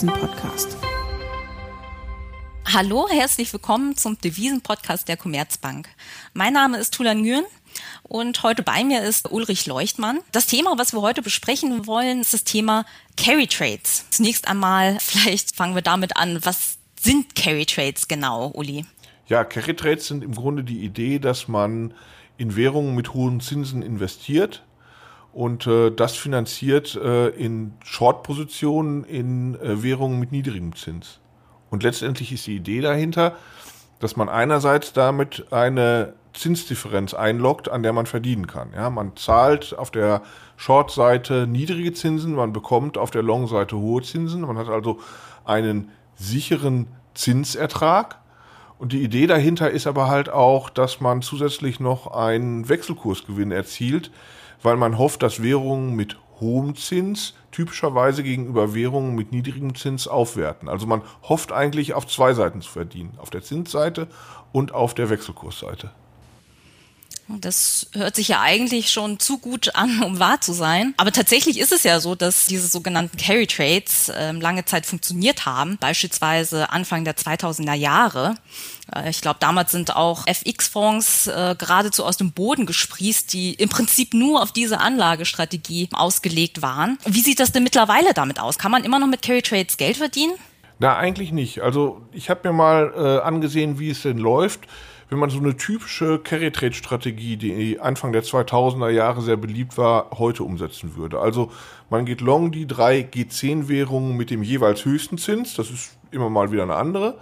Devisen-Podcast. Hallo, herzlich willkommen zum Devisen-Podcast der Commerzbank. Mein Name ist Tula Nguyen und heute bei mir ist Ulrich Leuchtmann. Das Thema, was wir heute besprechen wollen, ist das Thema Carry Trades. Zunächst einmal, vielleicht fangen wir damit an, was sind Carry Trades genau, Uli? Ja, Carry Trades sind im Grunde die Idee, dass man in Währungen mit hohen Zinsen investiert und äh, das finanziert äh, in Short-Positionen in äh, Währungen mit niedrigem Zins. Und letztendlich ist die Idee dahinter, dass man einerseits damit eine Zinsdifferenz einloggt, an der man verdienen kann. Ja, man zahlt auf der Short-Seite niedrige Zinsen, man bekommt auf der Long-Seite hohe Zinsen. Man hat also einen sicheren Zinsertrag. Und die Idee dahinter ist aber halt auch, dass man zusätzlich noch einen Wechselkursgewinn erzielt, weil man hofft, dass Währungen mit hohem Zins typischerweise gegenüber Währungen mit niedrigem Zins aufwerten. Also man hofft eigentlich auf zwei Seiten zu verdienen, auf der Zinsseite und auf der Wechselkursseite. Das hört sich ja eigentlich schon zu gut an, um wahr zu sein. Aber tatsächlich ist es ja so, dass diese sogenannten Carry Trades äh, lange Zeit funktioniert haben, beispielsweise Anfang der 2000er Jahre. Äh, ich glaube, damals sind auch FX-Fonds äh, geradezu aus dem Boden gesprießt, die im Prinzip nur auf diese Anlagestrategie ausgelegt waren. Wie sieht das denn mittlerweile damit aus? Kann man immer noch mit Carry Trades Geld verdienen? Na, eigentlich nicht. Also ich habe mir mal äh, angesehen, wie es denn läuft wenn man so eine typische Carry-Trade-Strategie, die Anfang der 2000er Jahre sehr beliebt war, heute umsetzen würde. Also man geht long die drei G10-Währungen mit dem jeweils höchsten Zins, das ist immer mal wieder eine andere,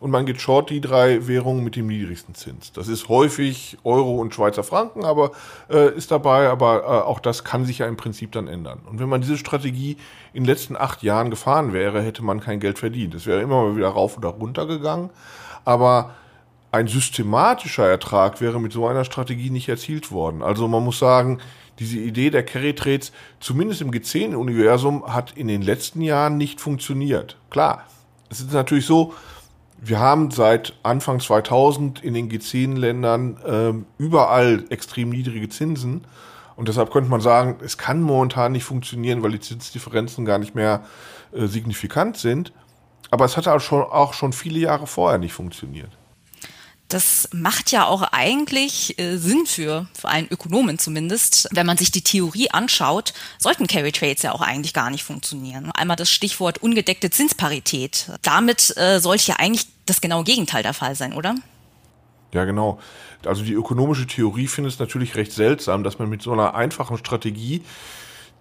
und man geht short die drei Währungen mit dem niedrigsten Zins. Das ist häufig Euro und Schweizer Franken, aber äh, ist dabei, aber äh, auch das kann sich ja im Prinzip dann ändern. Und wenn man diese Strategie in den letzten acht Jahren gefahren wäre, hätte man kein Geld verdient. Es wäre immer mal wieder rauf oder runter gegangen, aber ein systematischer Ertrag wäre mit so einer Strategie nicht erzielt worden. Also man muss sagen, diese Idee der Carry Trades, zumindest im G10-Universum, hat in den letzten Jahren nicht funktioniert. Klar, es ist natürlich so, wir haben seit Anfang 2000 in den G10-Ländern ähm, überall extrem niedrige Zinsen. Und deshalb könnte man sagen, es kann momentan nicht funktionieren, weil die Zinsdifferenzen gar nicht mehr äh, signifikant sind. Aber es hat auch schon, auch schon viele Jahre vorher nicht funktioniert das macht ja auch eigentlich äh, Sinn für, für einen Ökonomen zumindest. Wenn man sich die Theorie anschaut, sollten Carry Trades ja auch eigentlich gar nicht funktionieren. Einmal das Stichwort ungedeckte Zinsparität. Damit äh, sollte ja eigentlich das genaue Gegenteil der Fall sein, oder? Ja, genau. Also die ökonomische Theorie findet es natürlich recht seltsam, dass man mit so einer einfachen Strategie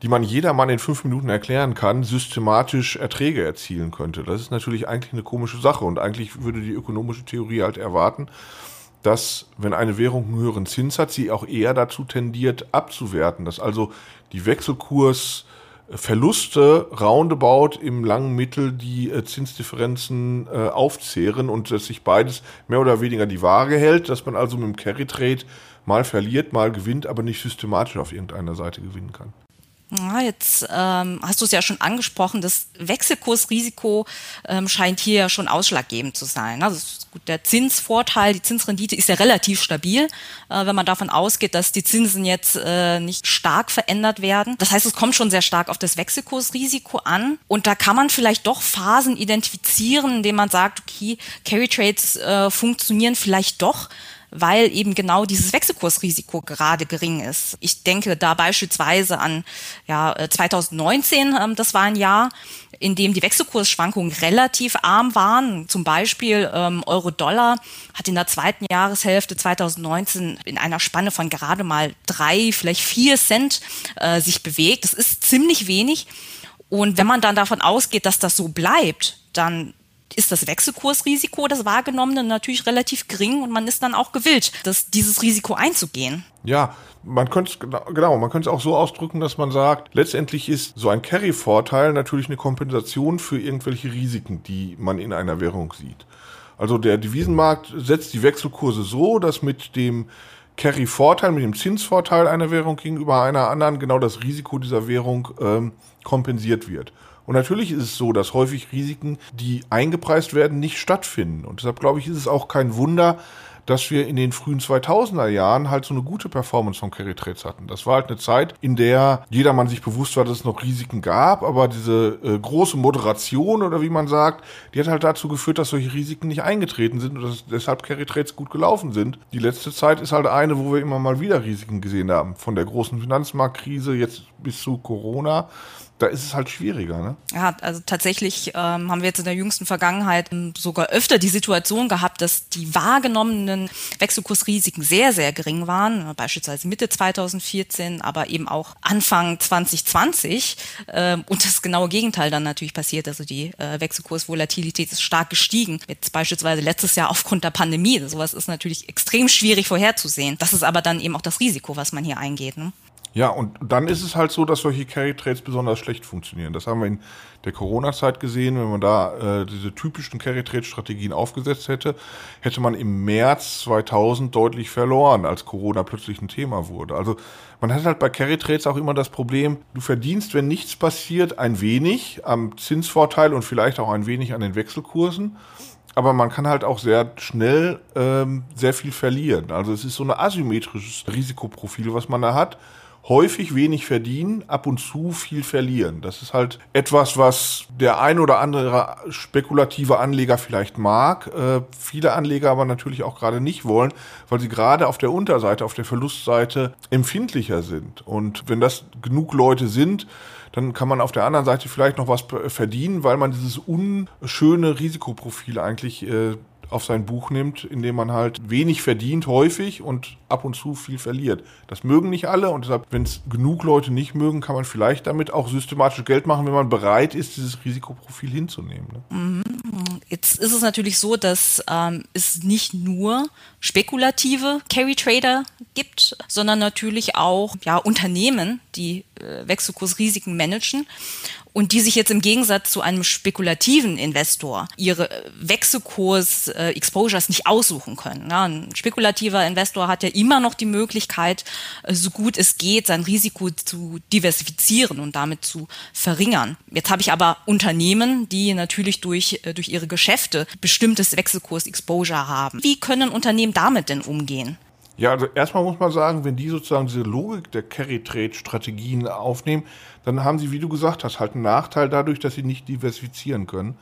die man jedermann in fünf Minuten erklären kann, systematisch Erträge erzielen könnte. Das ist natürlich eigentlich eine komische Sache und eigentlich würde die ökonomische Theorie halt erwarten, dass wenn eine Währung einen höheren Zins hat, sie auch eher dazu tendiert abzuwerten, dass also die Wechselkursverluste roundabout im langen Mittel die äh, Zinsdifferenzen äh, aufzehren und dass sich beides mehr oder weniger die Waage hält, dass man also mit dem Carry Trade mal verliert, mal gewinnt, aber nicht systematisch auf irgendeiner Seite gewinnen kann. Ja, jetzt ähm, hast du es ja schon angesprochen, das Wechselkursrisiko ähm, scheint hier ja schon ausschlaggebend zu sein. Also gut, der Zinsvorteil, die Zinsrendite ist ja relativ stabil, äh, wenn man davon ausgeht, dass die Zinsen jetzt äh, nicht stark verändert werden. Das heißt, es kommt schon sehr stark auf das Wechselkursrisiko an. Und da kann man vielleicht doch Phasen identifizieren, in denen man sagt, okay, Carry Trades äh, funktionieren vielleicht doch weil eben genau dieses Wechselkursrisiko gerade gering ist. Ich denke da beispielsweise an ja, 2019, äh, ähm, das war ein Jahr, in dem die Wechselkursschwankungen relativ arm waren. Zum Beispiel ähm, Euro-Dollar hat in der zweiten Jahreshälfte 2019 in einer Spanne von gerade mal drei, vielleicht vier Cent äh, sich bewegt. Das ist ziemlich wenig. Und wenn man dann davon ausgeht, dass das so bleibt, dann ist das Wechselkursrisiko, das wahrgenommene, natürlich relativ gering und man ist dann auch gewillt, das, dieses Risiko einzugehen. Ja, man könnte es genau, man könnte es auch so ausdrücken, dass man sagt, letztendlich ist so ein Carry-Vorteil natürlich eine Kompensation für irgendwelche Risiken, die man in einer Währung sieht. Also der Devisenmarkt setzt die Wechselkurse so, dass mit dem Carry-Vorteil, mit dem Zinsvorteil einer Währung gegenüber einer anderen genau das Risiko dieser Währung ähm, kompensiert wird. Und natürlich ist es so, dass häufig Risiken, die eingepreist werden, nicht stattfinden. Und deshalb glaube ich, ist es auch kein Wunder, dass wir in den frühen 2000er Jahren halt so eine gute Performance von Carry Trades hatten. Das war halt eine Zeit, in der jedermann sich bewusst war, dass es noch Risiken gab, aber diese äh, große Moderation oder wie man sagt, die hat halt dazu geführt, dass solche Risiken nicht eingetreten sind und dass deshalb Carry Trades gut gelaufen sind. Die letzte Zeit ist halt eine, wo wir immer mal wieder Risiken gesehen haben. Von der großen Finanzmarktkrise jetzt bis zu Corona da ist es halt schwieriger. Ne? Ja, also tatsächlich ähm, haben wir jetzt in der jüngsten Vergangenheit sogar öfter die Situation gehabt, dass die wahrgenommenen Wechselkursrisiken sehr, sehr gering waren, beispielsweise Mitte 2014, aber eben auch Anfang 2020 äh, und das genaue Gegenteil dann natürlich passiert. Also die äh, Wechselkursvolatilität ist stark gestiegen. Jetzt beispielsweise letztes Jahr aufgrund der Pandemie. Sowas ist natürlich extrem schwierig vorherzusehen. Das ist aber dann eben auch das Risiko, was man hier eingeht. Ne? Ja, und dann ist es halt so, dass solche Carry-Trades besonders schlecht funktionieren. Das haben wir in der Corona-Zeit gesehen. Wenn man da äh, diese typischen Carry-Trade-Strategien aufgesetzt hätte, hätte man im März 2000 deutlich verloren, als Corona plötzlich ein Thema wurde. Also man hat halt bei Carry-Trades auch immer das Problem, du verdienst, wenn nichts passiert, ein wenig am Zinsvorteil und vielleicht auch ein wenig an den Wechselkursen aber man kann halt auch sehr schnell ähm, sehr viel verlieren. Also es ist so ein asymmetrisches Risikoprofil, was man da hat häufig wenig verdienen, ab und zu viel verlieren. Das ist halt etwas, was der ein oder andere spekulative Anleger vielleicht mag, äh, viele Anleger aber natürlich auch gerade nicht wollen, weil sie gerade auf der Unterseite, auf der Verlustseite empfindlicher sind. Und wenn das genug Leute sind, dann kann man auf der anderen Seite vielleicht noch was verdienen, weil man dieses unschöne Risikoprofil eigentlich äh, auf sein Buch nimmt, indem man halt wenig verdient häufig und ab und zu viel verliert. Das mögen nicht alle und deshalb, wenn es genug Leute nicht mögen, kann man vielleicht damit auch systematisch Geld machen, wenn man bereit ist, dieses Risikoprofil hinzunehmen. Ne? Mhm. Jetzt ist es natürlich so, dass ähm, es nicht nur spekulative Carry Trader gibt, sondern natürlich auch ja, Unternehmen, die äh, Wechselkursrisiken managen und die sich jetzt im Gegensatz zu einem spekulativen Investor ihre Wechselkurs-Exposures nicht aussuchen können. Ein spekulativer Investor hat ja immer noch die Möglichkeit, äh, so gut es geht, sein Risiko zu diversifizieren und damit zu verringern. Jetzt habe ich aber Unternehmen, die natürlich durch, äh, durch ihre Geschäfte bestimmtes Wechselkurs-Exposure haben. Wie können Unternehmen damit denn umgehen? Ja, also erstmal muss man sagen, wenn die sozusagen diese Logik der Carry-Trade-Strategien aufnehmen, dann haben sie, wie du gesagt hast, halt einen Nachteil dadurch, dass sie nicht diversifizieren können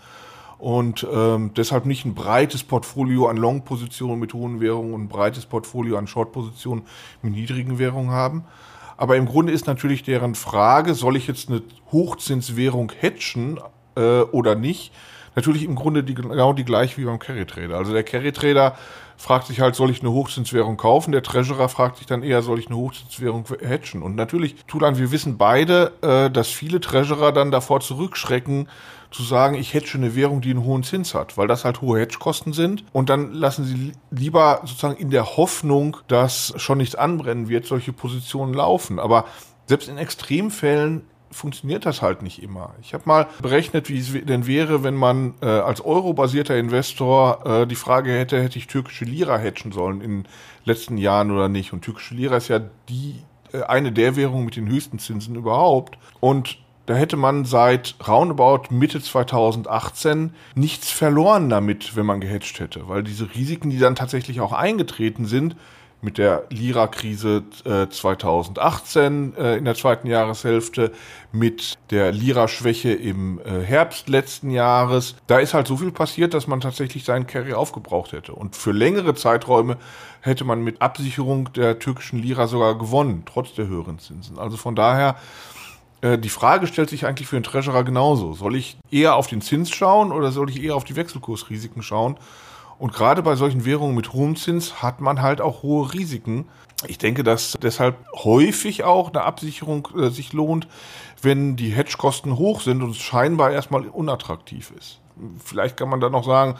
und ähm, deshalb nicht ein breites Portfolio an Long-Positionen mit hohen Währungen und ein breites Portfolio an Short-Positionen mit niedrigen Währungen haben. Aber im Grunde ist natürlich deren Frage, soll ich jetzt eine Hochzinswährung hatchen äh, oder nicht? Natürlich im Grunde die, genau die gleiche wie beim Carry-Trader. Also der Carry-Trader fragt sich halt, soll ich eine Hochzinswährung kaufen? Der Treasurer fragt sich dann eher, soll ich eine Hochzinswährung hedgen? Und natürlich, Tulan, wir wissen beide, äh, dass viele Treasurer dann davor zurückschrecken, zu sagen, ich hedge eine Währung, die einen hohen Zins hat, weil das halt hohe Hedgekosten sind. Und dann lassen sie lieber sozusagen in der Hoffnung, dass schon nichts anbrennen wird, solche Positionen laufen. Aber selbst in Extremfällen funktioniert das halt nicht immer. Ich habe mal berechnet, wie es denn wäre, wenn man äh, als eurobasierter Investor äh, die Frage hätte, hätte ich türkische Lira hedgen sollen in den letzten Jahren oder nicht. Und türkische Lira ist ja die äh, eine der Währungen mit den höchsten Zinsen überhaupt. Und da hätte man seit roundabout Mitte 2018 nichts verloren damit, wenn man gehatcht hätte, weil diese Risiken, die dann tatsächlich auch eingetreten sind, mit der Lira-Krise äh, 2018 äh, in der zweiten Jahreshälfte, mit der Lira-Schwäche im äh, Herbst letzten Jahres. Da ist halt so viel passiert, dass man tatsächlich seinen Carry aufgebraucht hätte. Und für längere Zeiträume hätte man mit Absicherung der türkischen Lira sogar gewonnen, trotz der höheren Zinsen. Also von daher äh, die Frage stellt sich eigentlich für den Treasurer genauso. Soll ich eher auf den Zins schauen oder soll ich eher auf die Wechselkursrisiken schauen? Und gerade bei solchen Währungen mit hohem Zins hat man halt auch hohe Risiken. Ich denke, dass deshalb häufig auch eine Absicherung äh, sich lohnt, wenn die Hedgekosten hoch sind und es scheinbar erstmal unattraktiv ist. Vielleicht kann man dann noch sagen,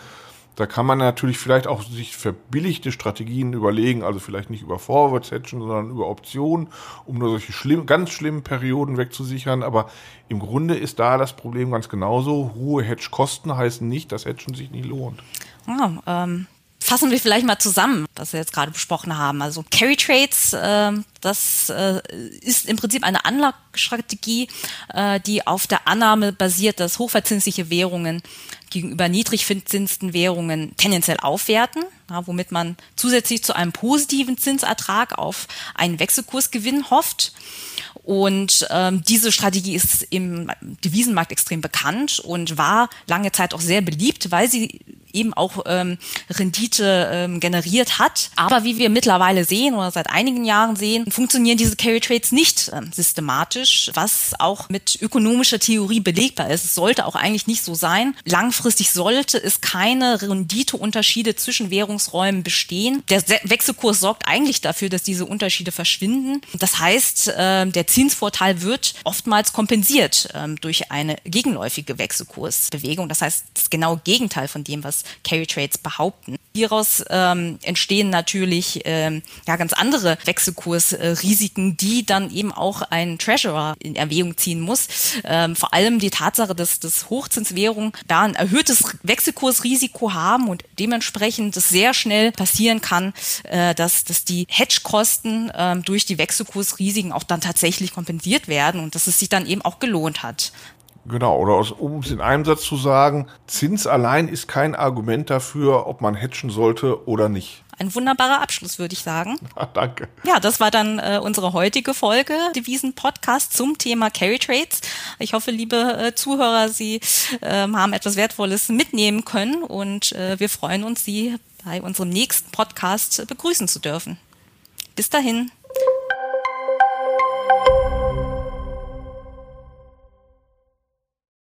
da kann man natürlich vielleicht auch sich verbilligte Strategien überlegen, also vielleicht nicht über Forwards hedgen, sondern über Optionen, um nur solche schlimm, ganz schlimmen Perioden wegzusichern. Aber im Grunde ist da das Problem ganz genauso. Hohe Hedgekosten heißen nicht, dass Hedgen sich nicht lohnt. Ah, ähm, fassen wir vielleicht mal zusammen, was wir jetzt gerade besprochen haben. Also Carry Trades, äh, das äh, ist im Prinzip eine Anlagestrategie, äh, die auf der Annahme basiert, dass hochverzinsliche Währungen gegenüber niedrig verzinsten Währungen tendenziell aufwerten, ja, womit man zusätzlich zu einem positiven Zinsertrag auf einen Wechselkursgewinn hofft. Und ähm, diese Strategie ist im Devisenmarkt extrem bekannt und war lange Zeit auch sehr beliebt, weil sie eben auch ähm, Rendite ähm, generiert hat. Aber wie wir mittlerweile sehen oder seit einigen Jahren sehen, funktionieren diese Carry Trades nicht ähm, systematisch, was auch mit ökonomischer Theorie belegbar ist. Es sollte auch eigentlich nicht so sein. Langfristig sollte es keine Renditeunterschiede zwischen Währungsräumen bestehen. Der Wechselkurs sorgt eigentlich dafür, dass diese Unterschiede verschwinden. Das heißt, äh, der Zinsvorteil wird oftmals kompensiert ähm, durch eine gegenläufige Wechselkursbewegung. Das heißt, das genaue Gegenteil von dem, was Carry Trades behaupten. Hieraus ähm, entstehen natürlich ähm, ja ganz andere Wechselkursrisiken, die dann eben auch ein Treasurer in Erwägung ziehen muss. Ähm, vor allem die Tatsache, dass das Hochzinswährungen da ein erhöhtes Wechselkursrisiko haben und dementsprechend es sehr schnell passieren kann, äh, dass, dass die Hedgekosten äh, durch die Wechselkursrisiken auch dann tatsächlich kompensiert werden und dass es sich dann eben auch gelohnt hat. Genau, oder aus, um es in einem Satz zu sagen, Zins allein ist kein Argument dafür, ob man hatchen sollte oder nicht. Ein wunderbarer Abschluss, würde ich sagen. Ah, danke. Ja, das war dann äh, unsere heutige Folge Devisen-Podcast zum Thema Carry Trades. Ich hoffe, liebe äh, Zuhörer, Sie äh, haben etwas Wertvolles mitnehmen können und äh, wir freuen uns, Sie bei unserem nächsten Podcast begrüßen zu dürfen. Bis dahin.